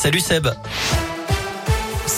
Salut Seb.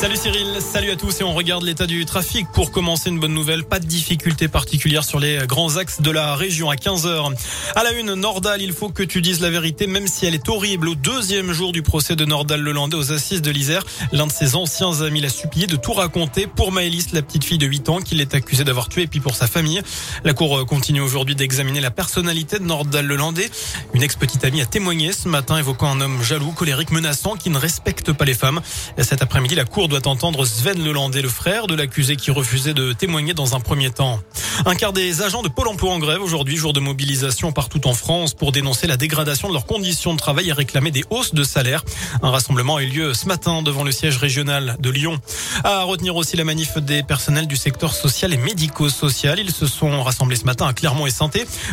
Salut Cyril, salut à tous et on regarde l'état du trafic. Pour commencer, une bonne nouvelle, pas de difficultés particulières sur les grands axes de la région à 15h. À la une, Nordal, il faut que tu dises la vérité, même si elle est horrible. Au deuxième jour du procès de Nordal Lelandais aux assises de l'Isère, l'un de ses anciens amis l'a supplié de tout raconter pour Maëlys, la petite fille de 8 ans qu'il est accusé d'avoir tué et puis pour sa famille. La cour continue aujourd'hui d'examiner la personnalité de Nordal Lelandais. Une ex-petite amie a témoigné ce matin évoquant un homme jaloux, colérique, menaçant qui ne respecte pas les femmes. Cet après-midi, la cour doit entendre Sven Lelandais, le frère de l'accusé qui refusait de témoigner dans un premier temps. Un quart des agents de Pôle emploi en grève aujourd'hui, jour de mobilisation partout en France pour dénoncer la dégradation de leurs conditions de travail et réclamer des hausses de salaire. Un rassemblement a eu lieu ce matin devant le siège régional de Lyon. À retenir aussi la manif des personnels du secteur social et médico-social. Ils se sont rassemblés ce matin à Clermont et saint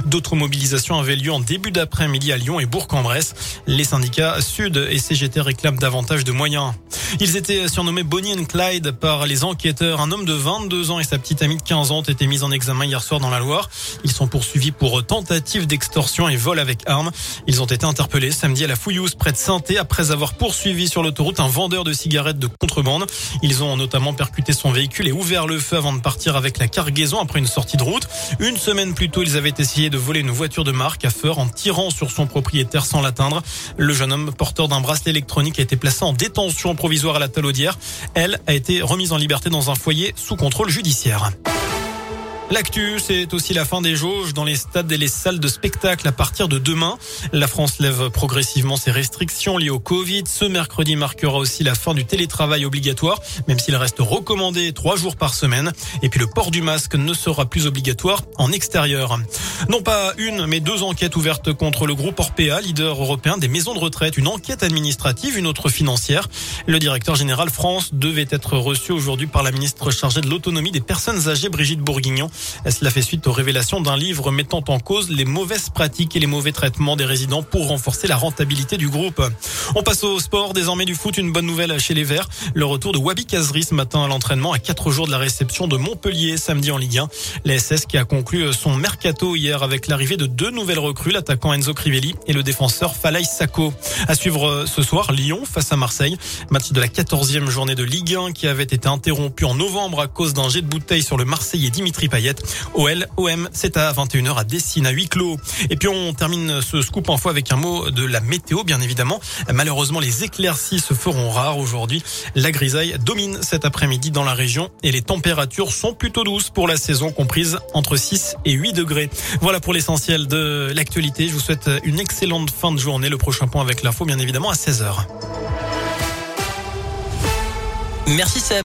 D'autres mobilisations avaient lieu en début d'après-midi à Lyon et Bourg-en-Bresse. Les syndicats Sud et CGT réclament davantage de moyens. Ils étaient surnommés Bonnie and Clyde par les enquêteurs. Un homme de 22 ans et sa petite amie de 15 ans ont été mis en examen hier soir dans la Loire. Ils sont poursuivis pour tentative d'extorsion et vol avec armes. Ils ont été interpellés samedi à la Fouillouse près de saint après avoir poursuivi sur l'autoroute un vendeur de cigarettes de contrebande. Ils ont notamment percuté son véhicule et ouvert le feu avant de partir avec la cargaison après une sortie de route. Une semaine plus tôt, ils avaient essayé de voler une voiture de marque à Feur en tirant sur son propriétaire sans l'atteindre. Le jeune homme porteur d'un bracelet électronique a été placé en détention provisoire à la Talaudière. Elle a été remise en liberté dans un foyer sous contrôle judiciaire. L'actu, c'est aussi la fin des jauges dans les stades et les salles de spectacle à partir de demain. La France lève progressivement ses restrictions liées au Covid. Ce mercredi marquera aussi la fin du télétravail obligatoire, même s'il reste recommandé trois jours par semaine. Et puis le port du masque ne sera plus obligatoire en extérieur. Non pas une, mais deux enquêtes ouvertes contre le groupe Orpea, leader européen des maisons de retraite. Une enquête administrative, une autre financière. Le directeur général France devait être reçu aujourd'hui par la ministre chargée de l'autonomie des personnes âgées, Brigitte Bourguignon. Cela fait suite aux révélations d'un livre mettant en cause les mauvaises pratiques et les mauvais traitements des résidents pour renforcer la rentabilité du groupe? On passe au sport, désormais du foot, une bonne nouvelle chez les Verts. Le retour de Wabi Kazri ce matin à l'entraînement à quatre jours de la réception de Montpellier samedi en Ligue 1. La SS qui a conclu son mercato hier avec l'arrivée de deux nouvelles recrues, l'attaquant Enzo Crivelli et le défenseur Falay Sacco. À suivre ce soir, Lyon face à Marseille. Match de la 14e journée de Ligue 1 qui avait été interrompu en novembre à cause d'un jet de bouteille sur le Marseillais Dimitri Payet. OL, OM, c'est à 21h à Dessine, à huis clos. Et puis on termine ce scoop en fois avec un mot de la météo, bien évidemment. Malheureusement, les éclaircies se feront rares aujourd'hui. La grisaille domine cet après-midi dans la région et les températures sont plutôt douces pour la saison comprise entre 6 et 8 degrés. Voilà pour l'essentiel de l'actualité. Je vous souhaite une excellente fin de journée. Le prochain point avec l'info, bien évidemment, à 16h. Merci Seb.